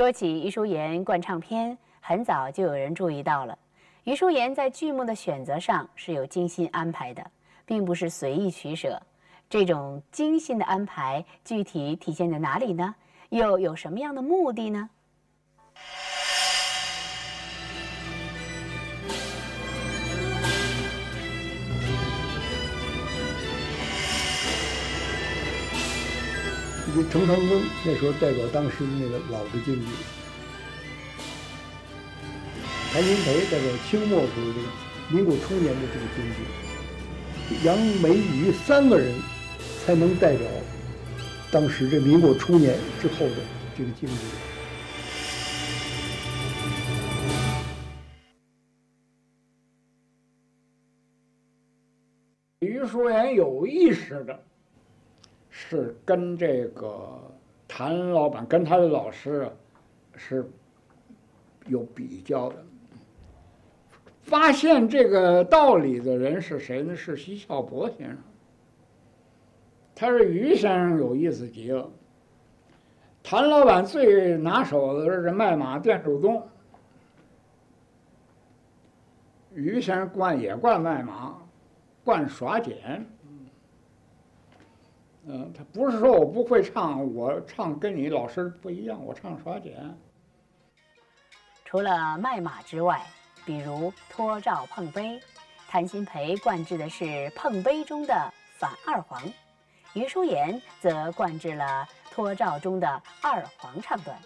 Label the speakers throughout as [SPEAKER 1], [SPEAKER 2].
[SPEAKER 1] 说起余淑妍灌唱片，很早就有人注意到了。余淑妍在剧目的选择上是有精心安排的，并不是随意取舍。这种精心的安排具体体现在哪里呢？又有什么样的目的呢？
[SPEAKER 2] 这程长庚那时候代表当时的那个老的京剧，谭鑫培代表清末时候的民国初年的这个京剧，杨梅余三个人才能代表当时这民国初年之后的这个京剧。
[SPEAKER 3] 余淑妍有意识的。是跟这个谭老板跟他的老师是有比较的。发现这个道理的人是谁呢？是徐孝伯先生。他说于先生有意思极了。谭老板最拿手的是卖马店主动，于先生惯也惯卖马，惯耍剪。嗯，他不是说我不会唱，我唱跟你老师不一样，我唱耍剪。
[SPEAKER 1] 除了卖马之外，比如托照碰杯，谭鑫培灌制的是碰杯中的反二黄，余淑妍则灌制了托照中的二黄唱段。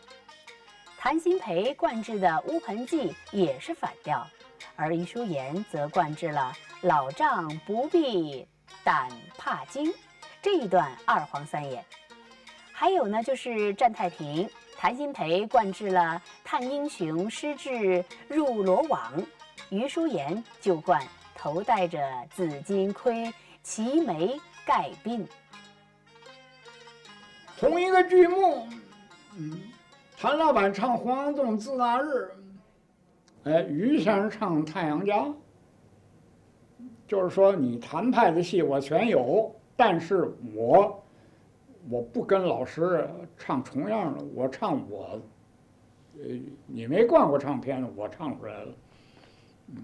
[SPEAKER 1] 谭鑫培灌制的乌盆记也是反调，而余淑妍则灌制了老丈不必胆怕惊。这一段二黄三眼，还有呢，就是战太平，谭鑫培灌制了叹英雄失志入罗网，余淑妍就灌头戴着紫金盔，齐眉盖鬓。
[SPEAKER 3] 同一个剧目，嗯，谭老板唱黄杨洞自那日，哎，余先生唱太阳家，就是说你谭派的戏我全有。但是我我不跟老师唱重样的，我唱我，呃，你没灌过唱片的，我唱出来了，嗯，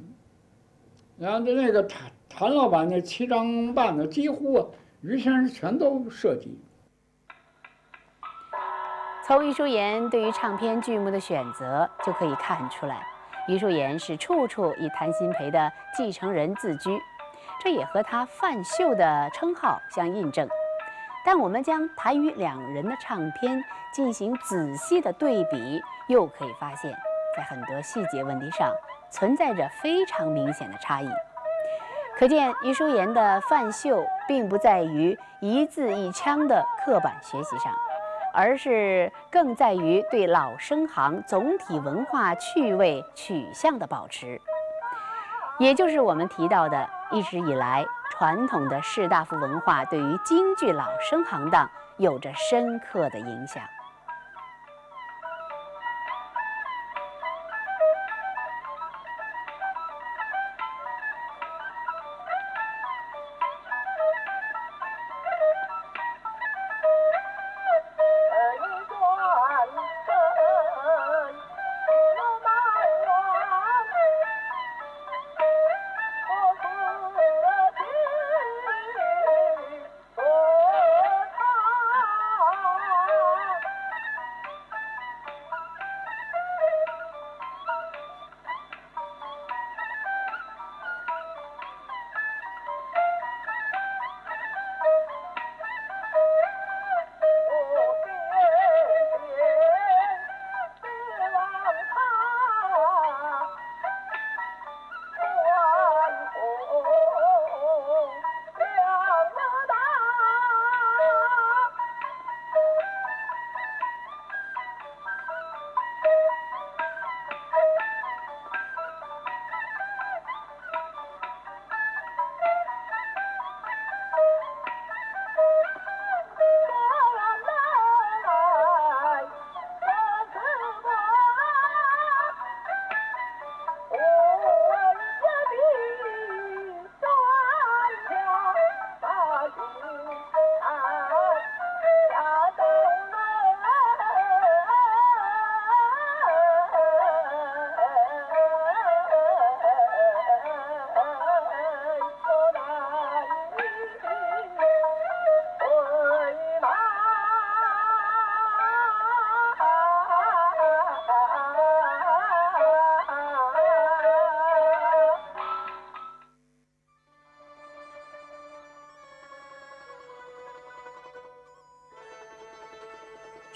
[SPEAKER 3] 然后就那个谭谭老板那七张半的，几乎于先生全都设计。
[SPEAKER 1] 从余淑妍对于唱片剧目的选择就可以看出来，余淑妍是处处以谭鑫培的继承人自居。这也和他范秀的称号相印证，但我们将谭余两人的唱片进行仔细的对比，又可以发现，在很多细节问题上存在着非常明显的差异。可见余淑妍的范秀并不在于一字一腔的刻板学习上，而是更在于对老生行总体文化趣味取向的保持。也就是我们提到的，一直以来传统的士大夫文化对于京剧老生行当有着深刻的影响。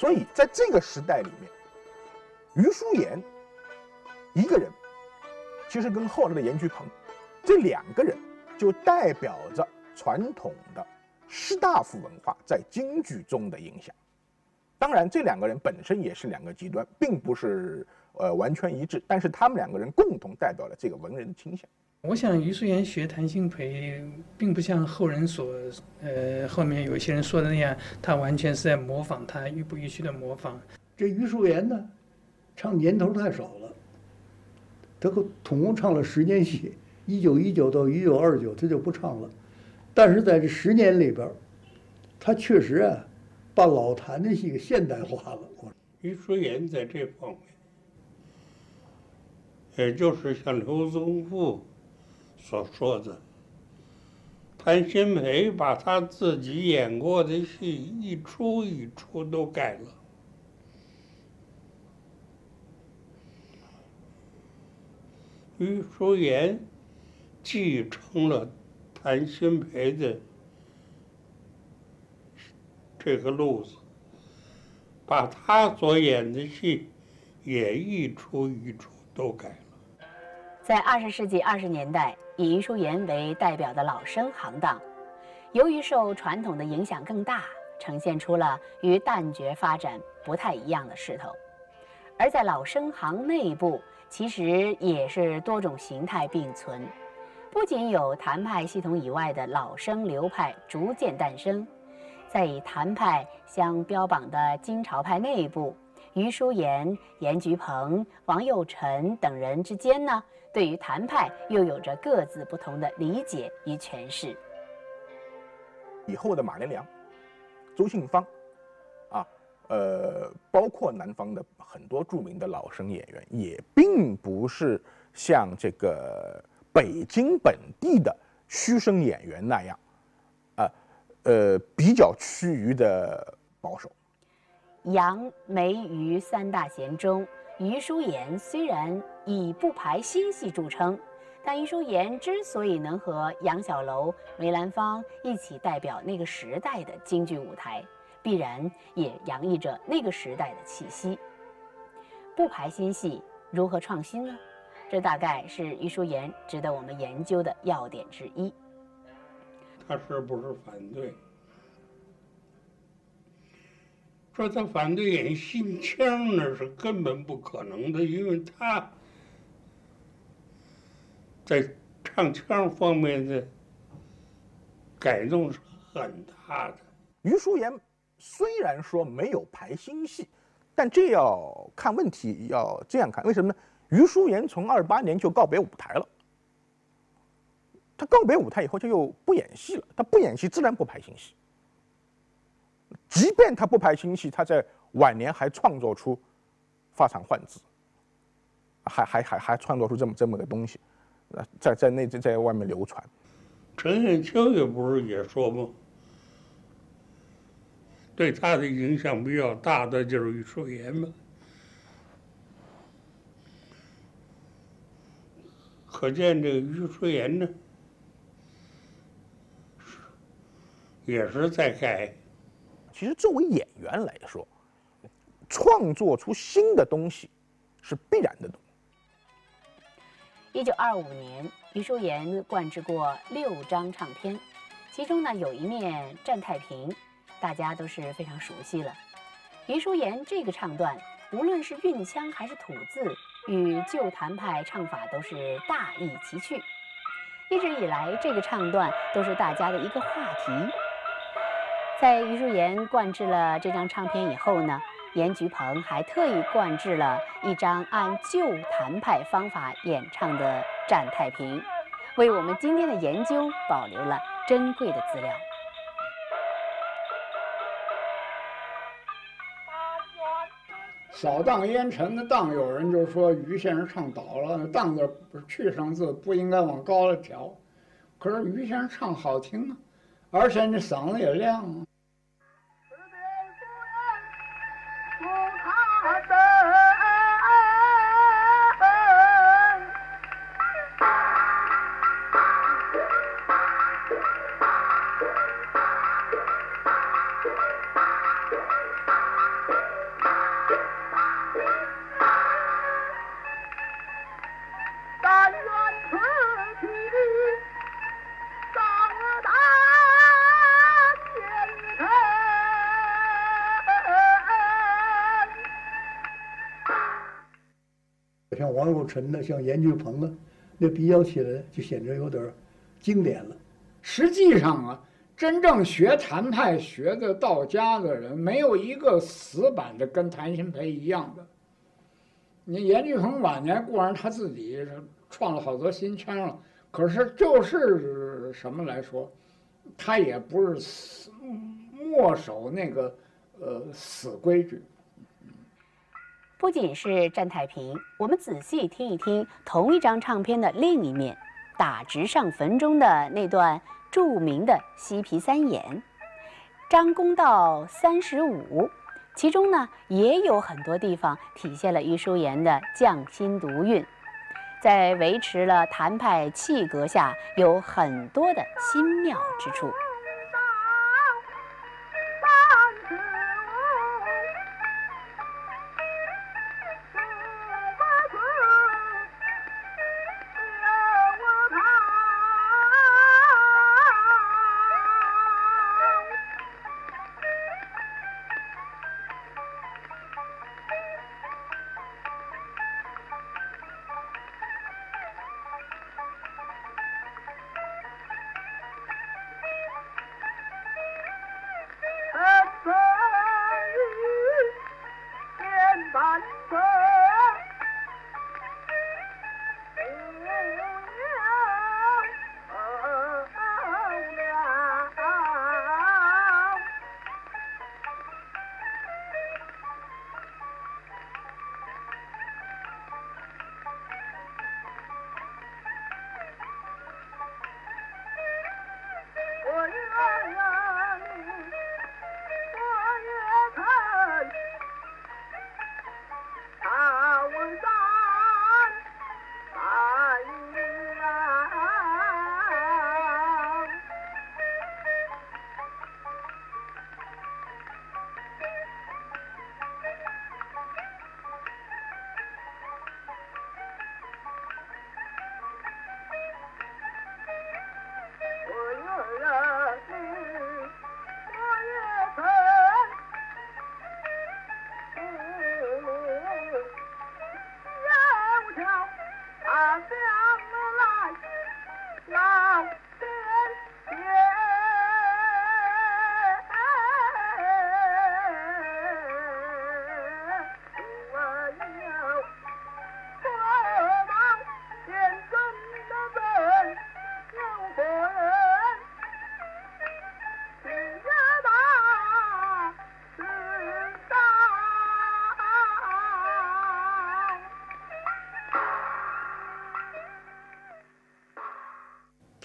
[SPEAKER 4] 所以在这个时代里面，余叔岩一个人，其实跟后来的严巨鹏这两个人，就代表着传统的士大夫文化在京剧中的影响。当然，这两个人本身也是两个极端，并不是呃完全一致，但是他们两个人共同代表了这个文人的倾向。
[SPEAKER 5] 我想余叔岩学谭鑫培，并不像后人所，呃，后面有些人说的那样，他完全是在模仿他，欲不欲须的模仿。
[SPEAKER 2] 这余叔岩呢，唱年头太少了，他可统共唱了十年戏，一九一九到一九二九他就不唱了，但是在这十年里边，他确实啊，把老谭的戏给现代化了。
[SPEAKER 6] 余叔岩在这方面，也就是像刘宗富。所说的，谭鑫培把他自己演过的戏一出一出都改了。余淑妍继承了谭鑫培的这个路子，把他所演的戏也一出一出都改了。
[SPEAKER 1] 在二十世纪二十年代。以余叔岩为代表的老生行当，由于受传统的影响更大，呈现出了与旦角发展不太一样的势头。而在老生行内部，其实也是多种形态并存，不仅有谭派系统以外的老生流派逐渐诞生，在以谭派相标榜的京朝派内部，余叔岩、严菊鹏、王佑臣等人之间呢？对于谭派又有着各自不同的理解与诠释。
[SPEAKER 4] 以后的马连良、周信芳，啊，呃，包括南方的很多著名的老生演员，也并不是像这个北京本地的虚声演员那样，啊，呃，比较趋于的保守。
[SPEAKER 1] 杨梅余三大贤中。余叔岩虽然以不排新戏著称，但余叔岩之所以能和杨小楼、梅兰芳一起代表那个时代的京剧舞台，必然也洋溢着那个时代的气息。不排新戏如何创新呢？这大概是余叔岩值得我们研究的要点之一。
[SPEAKER 6] 他是不是反对？说他反对演新腔，那是根本不可能的，因为他在唱腔方面的改动是很大的。
[SPEAKER 4] 余叔岩虽然说没有排新戏，但这要看问题，要这样看，为什么呢？余叔岩从二八年就告别舞台了，他告别舞台以后就又不演戏了，他不演戏自然不排新戏。即便他不排新戏，他在晚年还创作出发场幻字，还还还还创作出这么这么个东西，呃，在在内在在外面流传。
[SPEAKER 6] 陈砚秋也不是也说吗？对他的影响比较大的就是余叔岩嘛。可见这个余叔岩呢，也是在改。
[SPEAKER 4] 其实，作为演员来说，创作出新的东西是必然的。
[SPEAKER 1] 一九二五年，余叔岩灌制过六张唱片，其中呢有一面《战太平》，大家都是非常熟悉了。余叔岩这个唱段，无论是韵腔还是吐字，与旧谭派唱法都是大异其趣。一直以来，这个唱段都是大家的一个话题。在余叔岩灌制了这张唱片以后呢，严菊鹏还特意灌制了一张按旧弹派方法演唱的《战太平》，为我们今天的研究保留了珍贵的资料。
[SPEAKER 3] 扫荡烟尘的荡，有人就说于先生唱倒了，那荡字不是去声字，不应该往高了调。可是于先生唱好听啊。而且你嗓子也亮啊。
[SPEAKER 2] 王有臣的，像严俊鹏啊，那比较起来就显得有点经典了。
[SPEAKER 3] 实际上啊，真正学谭派、学的道家的人，没有一个死板的跟谭鑫培一样的。你严俊鹏晚年固然他自己创了好多新腔了，可是就是什么来说，他也不是死墨守那个呃死规矩。
[SPEAKER 1] 不仅是站太平，我们仔细听一听同一张唱片的另一面，打直上坟中的那段著名的西皮三言，张公道三十五，其中呢也有很多地方体现了余叔岩的匠心独运，在维持了谭派气格下，有很多的新妙之处。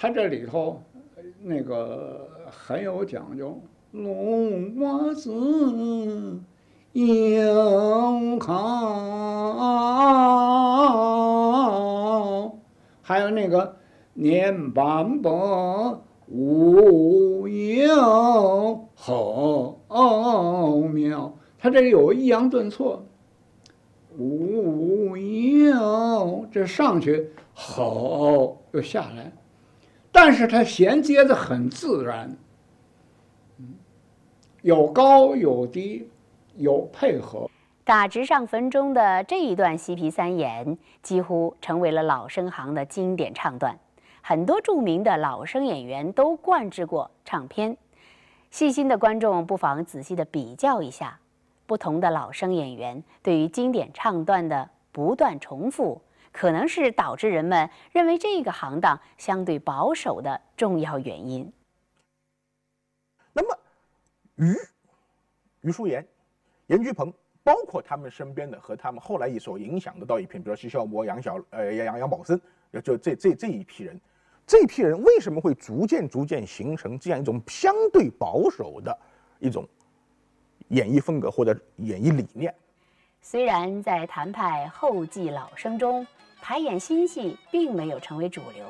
[SPEAKER 1] 他这里头那个很有讲究，龙瓜子硬好，还有那个年半百无有后妙，他这里有抑扬顿挫，无有这上去好又下来。但是它衔接的很自然，有高有低，有配合。打直上坟中的这一段西皮三言，几乎成为了老生行的经典唱段，很多著名的老生演员都灌制过唱片。细心的观众不妨仔细的比较一下，不同的老生演员对于经典唱段的不断重复。可能是导致人们认为这个行当相对保守的重要原因。
[SPEAKER 4] 那么，于于淑妍、严菊鹏，包括他们身边的和他们后来也所影响的到一批，比如徐小波、杨小呃杨杨宝森，就这这这一批人，这批人为什么会逐渐逐渐形成这样一种相对保守的一种演绎风格或者演绎理念？
[SPEAKER 1] 虽然在谭派后继老生中，排演新戏并没有成为主流，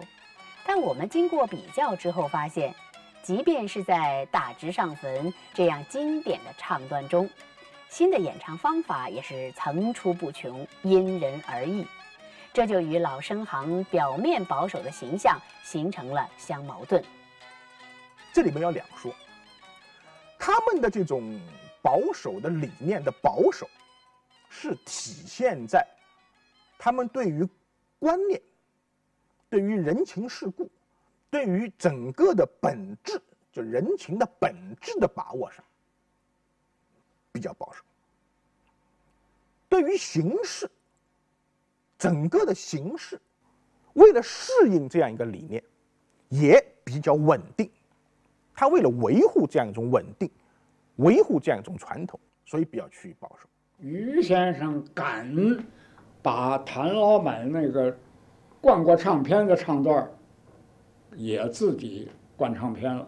[SPEAKER 1] 但我们经过比较之后发现，即便是在打直上坟这样经典的唱段中，新的演唱方法也是层出不穷，因人而异。这就与老生行表面保守的形象形成了相矛盾。
[SPEAKER 4] 这里面要两说，他们的这种保守的理念的保守。是体现在
[SPEAKER 7] 他们对于观念、对于人情世故、对于整个的本质，就人情的本质的把握上，比较保守。对于形式，整个的形式，为了适应这样一个理念，也比较稳定。他为了维护这样一种稳定，维护这样一种传统，所以比较趋于保守。
[SPEAKER 3] 于先生敢把谭老板那个灌过唱片的唱段也自己灌唱片了，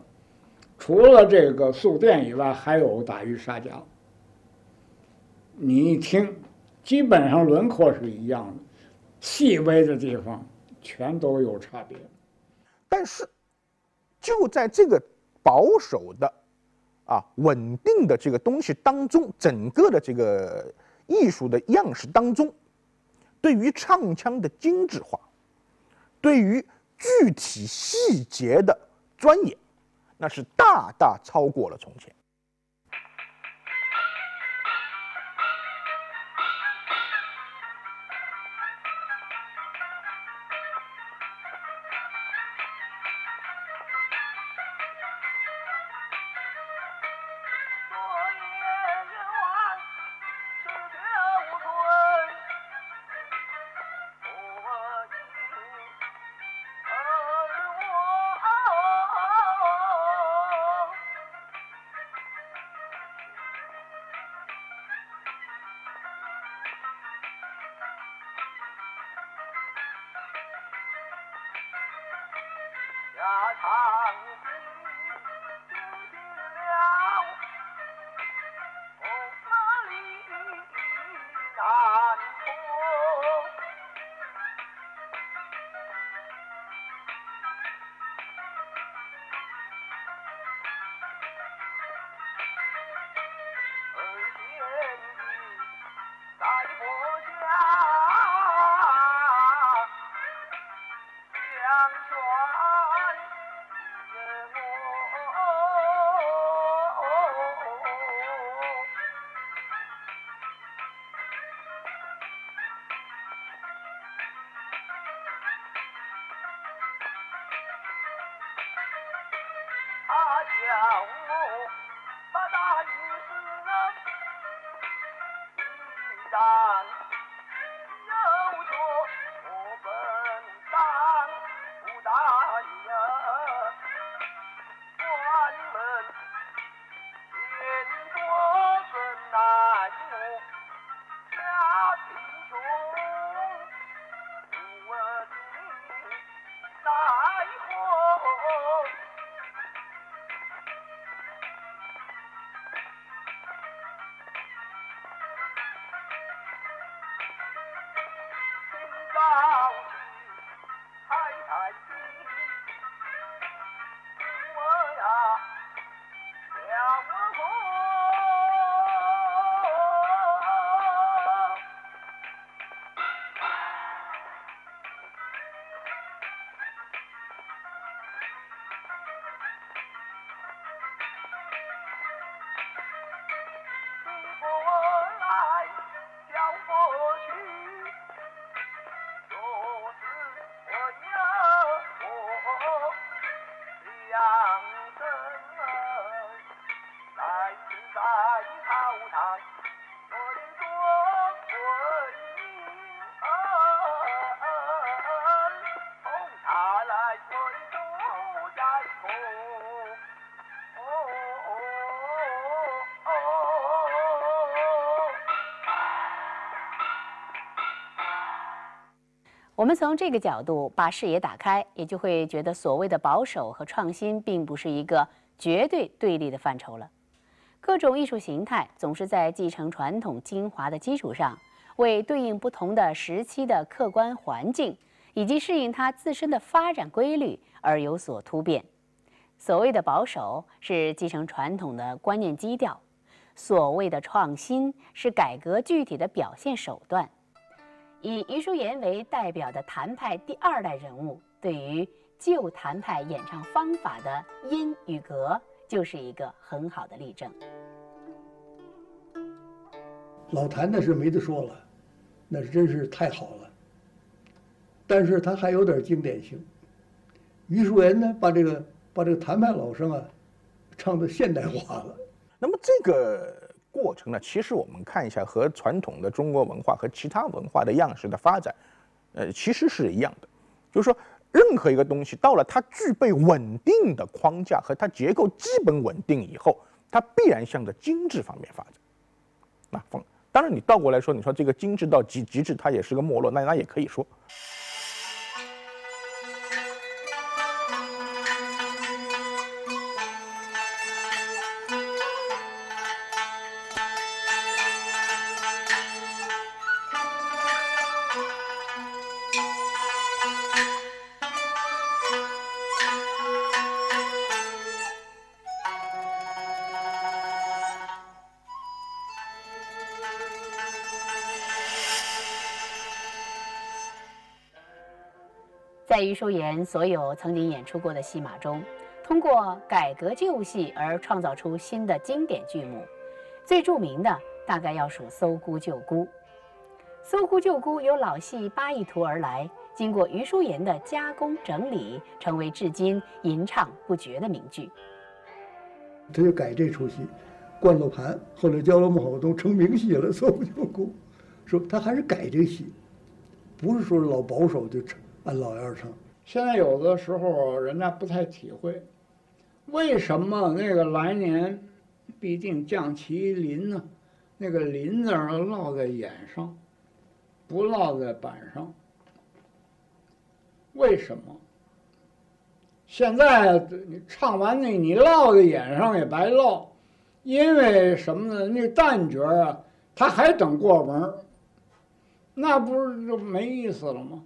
[SPEAKER 3] 除了这个宿电以外，还有打鱼杀家。你一听，基本上轮廓是一样的，细微的地方全都有差别。
[SPEAKER 7] 但是，就在这个保守的、啊稳定的这个东西当中，整个的这个艺术的样式当中，对于唱腔的精致化，对于具体细节的钻研，那是大大超过了从前。
[SPEAKER 8] 我的做婚姻，从他来推出在后。哦哦哦哦
[SPEAKER 1] 我们从这个角度把视野打开，也就会觉得所谓的保守和创新并不是一个绝对对立的范畴了。各种艺术形态总是在继承传统精华的基础上，为对应不同的时期的客观环境以及适应它自身的发展规律而有所突变。所谓的保守是继承传统的观念基调，所谓的创新是改革具体的表现手段。以余淑妍为代表的谭派第二代人物，对于旧谭派演唱方法的音与格，就是一个很好的例证。
[SPEAKER 2] 老谭那是没得说了，那是真是太好了。但是他还有点经典性。于淑妍呢，把这个把这个谭派老生啊，唱的现代化了。
[SPEAKER 4] 那么这个过程呢，其实我们看一下和传统的中国文化和其他文化的样式的发展，呃，其实是一样的，就是说任何一个东西到了它具备稳定的框架和它结构基本稳定以后，它必然向着精致方面发展。那方当然你倒过来说，你说这个精致到极极致，它也是个没落，那那也可以说。
[SPEAKER 1] 在余淑妍所有曾经演出过的戏码中，通过改革旧戏而创造出新的经典剧目，最著名的大概要数《搜孤救孤》。《搜孤救孤》由老戏八一图而来，经过余淑妍的加工整理，成为至今吟唱不绝的名剧。
[SPEAKER 2] 他就改这出戏，灌了盘，后来教了孟好都成名戏了，搜不救孤，说他还是改这戏，不是说老保守就成按老样唱。
[SPEAKER 3] 现在有的时候人家不太体会，为什么那个来年必定降麒麟呢？那个麟字儿落在眼上，不落在板上。为什么？现在你唱完那，你落在眼上也白落，因为什么呢？那旦角啊，他还等过门儿，那不是就没意思了吗？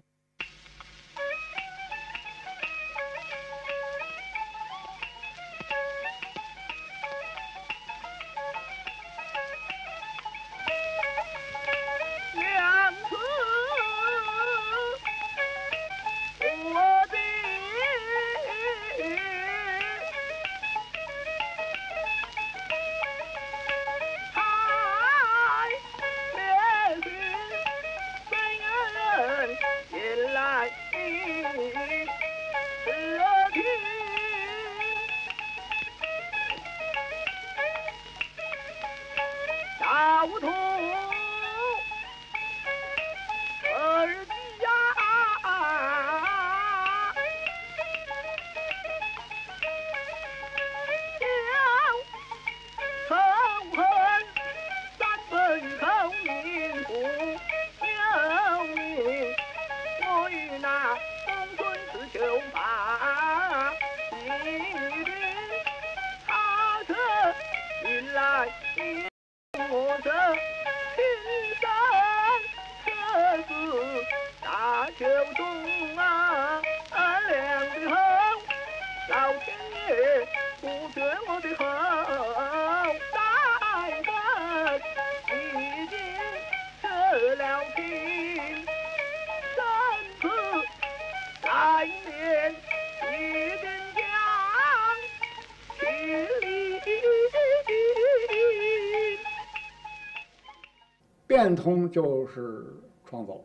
[SPEAKER 3] 通就是创造，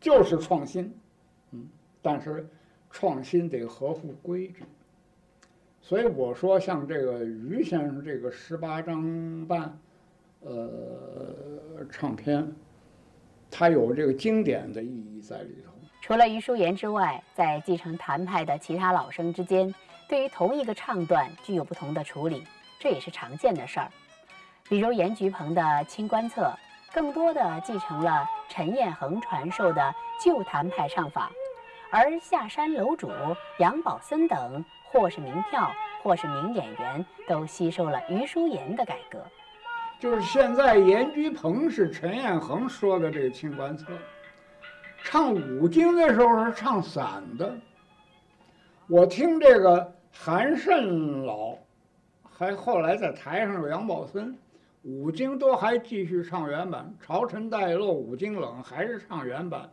[SPEAKER 3] 就是创新，嗯，但是创新得合乎规矩。所以我说，像这个于先生这个十八张半，呃，唱片，它有这个经典的意义在里头。
[SPEAKER 1] 除了于淑妍之外，在继承谭派的其他老生之间，对于同一个唱段具有不同的处理，这也是常见的事儿。比如严菊鹏的《清官侧》，更多的继承了陈彦衡传授的旧谭派唱法，而下山楼主、杨宝森等，或是名票，或是名演员，都吸收了余淑妍的改革。
[SPEAKER 3] 就是现在严居鹏是陈彦衡说的这个《清官侧》，唱五经的时候是唱散的。我听这个韩慎老，还后来在台上有杨宝森，五经都还继续唱原版，《朝臣带漏》《五经冷》还是唱原版。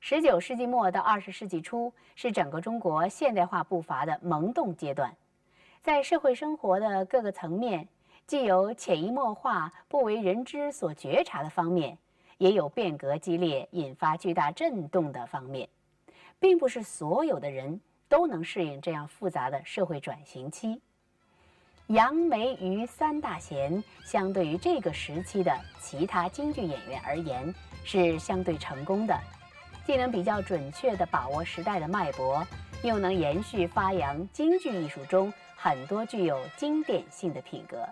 [SPEAKER 1] 十九世纪末到二十世纪初是整个中国现代化步伐的萌动阶段。在社会生活的各个层面，既有潜移默化、不为人知所觉察的方面，也有变革激烈、引发巨大震动的方面，并不是所有的人都能适应这样复杂的社会转型期。杨梅于三大贤，相对于这个时期的其他京剧演员而言，是相对成功的，既能比较准确地把握时代的脉搏，又能延续发扬京剧艺术中很多具有经典性的品格。